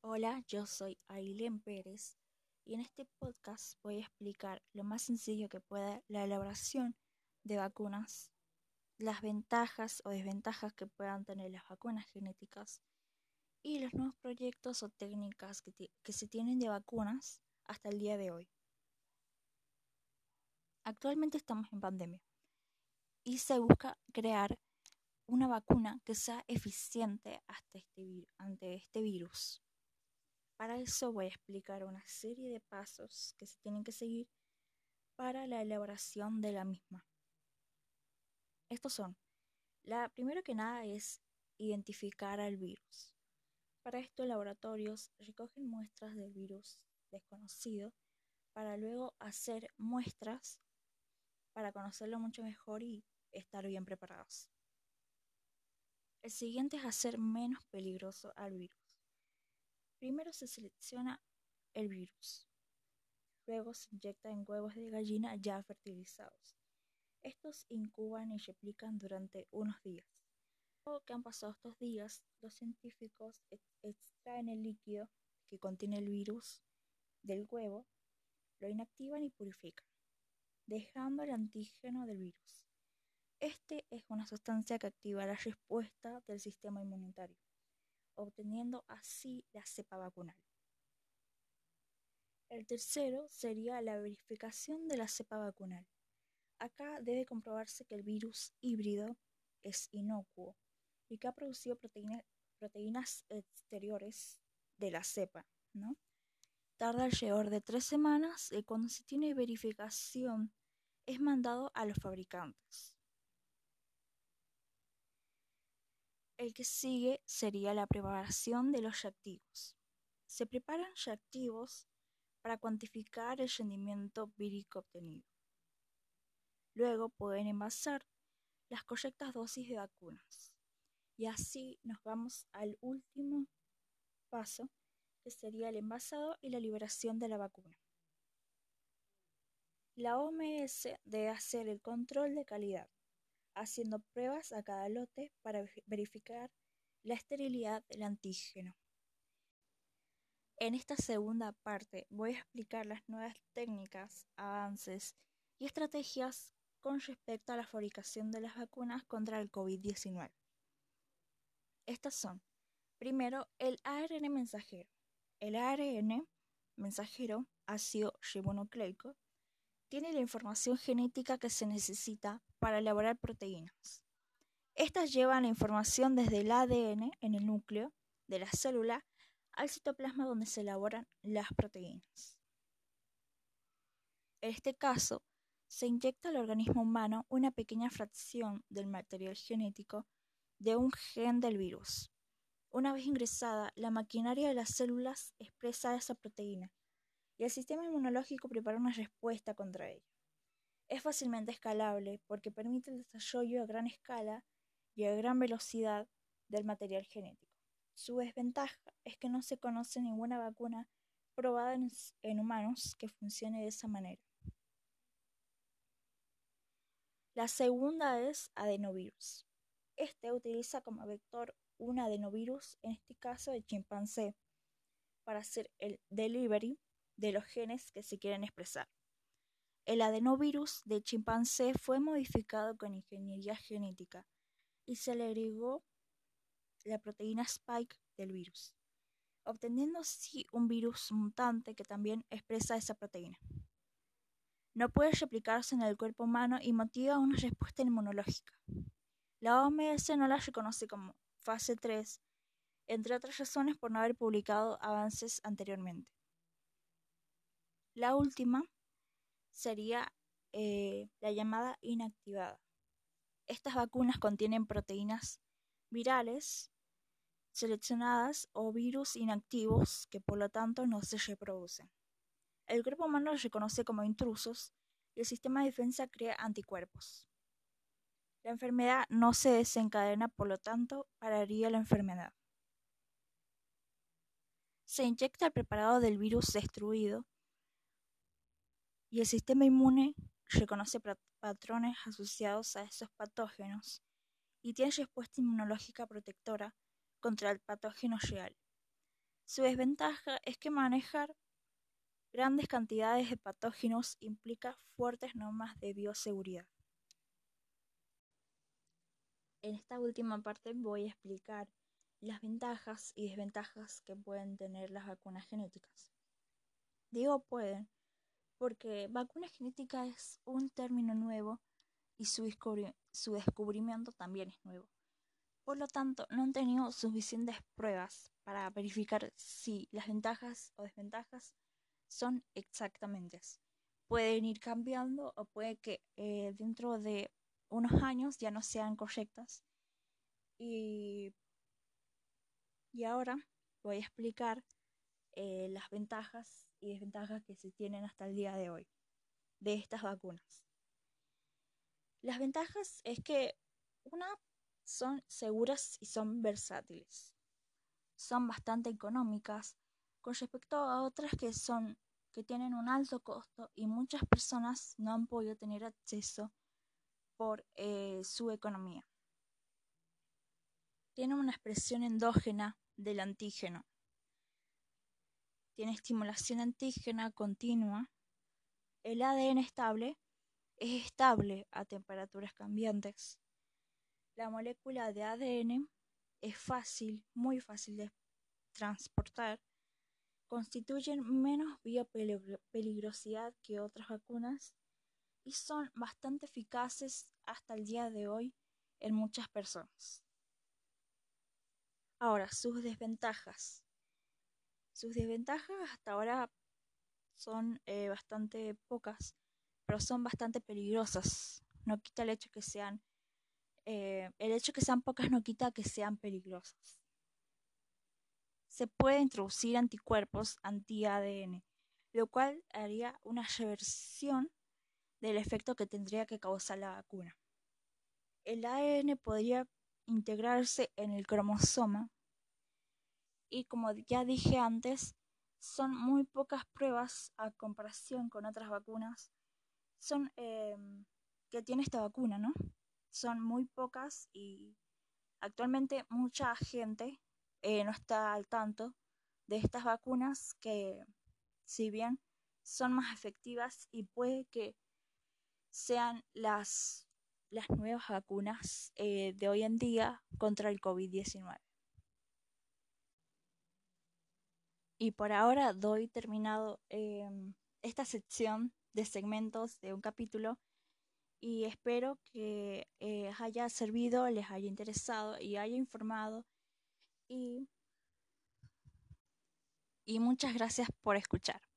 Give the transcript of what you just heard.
Hola, yo soy Ailén Pérez y en este podcast voy a explicar lo más sencillo que pueda la elaboración de vacunas, las ventajas o desventajas que puedan tener las vacunas genéticas y los nuevos proyectos o técnicas que, se tienen de vacunas hasta el día de hoy. Actualmente estamos en pandemia y se busca crear una vacuna que sea eficiente este ante este virus. Para eso voy a explicar una serie de pasos que se tienen que seguir para la elaboración de la misma. Estos son, la primero que nada es identificar al virus. Para esto laboratorios recogen muestras del virus desconocido para luego hacer muestras para conocerlo mucho mejor y estar bien preparados. El siguiente es hacer menos peligroso al virus. Primero se selecciona el virus. Luego se inyecta en huevos de gallina ya fertilizados. Estos incuban y replican durante unos días. Luego que han pasado estos días, los científicos extraen el líquido que contiene el virus del huevo, lo inactivan y purifican, dejando el antígeno del virus. Este es una sustancia que activa la respuesta del sistema inmunitario obteniendo así la cepa vacunal. El tercero sería la verificación de la cepa vacunal. Acá debe comprobarse que el virus híbrido es inocuo y que ha producido proteínas exteriores de la cepa, ¿no? Tarda alrededor de tres semanas y cuando se tiene verificación es mandado a los fabricantes. El que sigue sería la preparación de los reactivos. Se preparan reactivos para cuantificar el rendimiento vírico obtenido. Luego pueden envasar las correctas dosis de vacunas. Y así nos vamos al último paso, que sería el envasado y la liberación de la vacuna. La OMS debe hacer el control de calidad haciendo pruebas a cada lote para verificar la esterilidad del antígeno. En esta segunda parte voy a explicar las nuevas técnicas, avances y estrategias con respecto a la fabricación de las vacunas contra el COVID-19. Estas son, primero, el ARN mensajero. El ARN mensajero, ácido ribonucleico, tiene la información genética que se necesita para elaborar proteínas. Estas llevan la información desde el ADN en el núcleo de la célula al citoplasma donde se elaboran las proteínas. En este caso, se inyecta al organismo humano una pequeña fracción del material genético de un gen del virus. Una vez ingresada, la maquinaria de las células expresa esa proteína y el sistema inmunológico prepara una respuesta contra ella. Es fácilmente escalable porque permite el desarrollo a gran escala y a gran velocidad del material genético. Su desventaja es que no se conoce ninguna vacuna probada en, humanos que funcione de esa manera. La segunda es adenovirus. Este utiliza como vector un adenovirus, en este caso de chimpancé, para hacer el delivery de los genes que se quieren expresar. El adenovirus de chimpancé fue modificado con ingeniería genética y se le agregó la proteína spike del virus, obteniendo así un virus mutante que también expresa esa proteína. No puede replicarse en el cuerpo humano y motiva una respuesta inmunológica. La OMS no la reconoce como fase 3, entre otras razones por no haber publicado avances anteriormente. La última sería eh, la llamada inactivada. Estas vacunas contienen proteínas virales seleccionadas o virus inactivos que por lo tanto no se reproducen. El cuerpo humano los reconoce como intrusos y el sistema de defensa crea anticuerpos. La enfermedad no se desencadena, por lo tanto, pararía la enfermedad. Se inyecta el preparado del virus destruido y el sistema inmune reconoce patrones asociados a esos patógenos y tiene respuesta inmunológica protectora contra el patógeno real. Su desventaja es que manejar grandes cantidades de patógenos implica fuertes normas de bioseguridad. En esta última parte voy a explicar las ventajas y desventajas que pueden tener las vacunas genéticas. Digo pueden porque vacuna genética es un término nuevo y su, descubrimiento también es nuevo. Por lo tanto, no han tenido suficientes pruebas para verificar si las ventajas o desventajas son exactamente. Pueden ir cambiando o puede que eh, dentro de unos años ya no sean correctas. Y, y ahora voy a explicar eh, las ventajas y desventajas que se tienen hasta el día de hoy de estas vacunas. Las ventajas es que una son seguras y son versátiles. Son bastante económicas con respecto a otras que son que tienen un alto costo y muchas personas no han podido tener acceso por eh, su economía. Tiene una expresión endógena del antígeno, tiene estimulación antígena continua, el ADN estable es estable a temperaturas cambiantes. La molécula de ADN es fácil, muy fácil de transportar, constituyen menos biopeligrosidad que otras vacunas y son bastante eficaces hasta el día de hoy en muchas personas. Ahora, sus desventajas. Sus desventajas hasta ahora son eh, bastante pocas, pero son bastante peligrosas. No quita el hecho que sean eh, el hecho que sean pocas no quita que sean peligrosas. Se puede introducir anticuerpos anti-ADN, lo cual haría una reversión del efecto que tendría que causar la vacuna. El ADN podría integrarse en el cromosoma y como ya dije antes, son muy pocas pruebas a comparación con otras vacunas son em, que tiene esta vacuna, ¿no? Son muy pocas y actualmente mucha gente eh, no está al tanto de estas vacunas que si bien son más efectivas y puede que sean las, las nuevas vacunas eh, de hoy en día contra el COVID-19. Y por ahora doy terminado em, esta sección de segmentos de un capítulo y espero que eh, haya servido, les haya interesado y haya informado y, y muchas gracias por escuchar.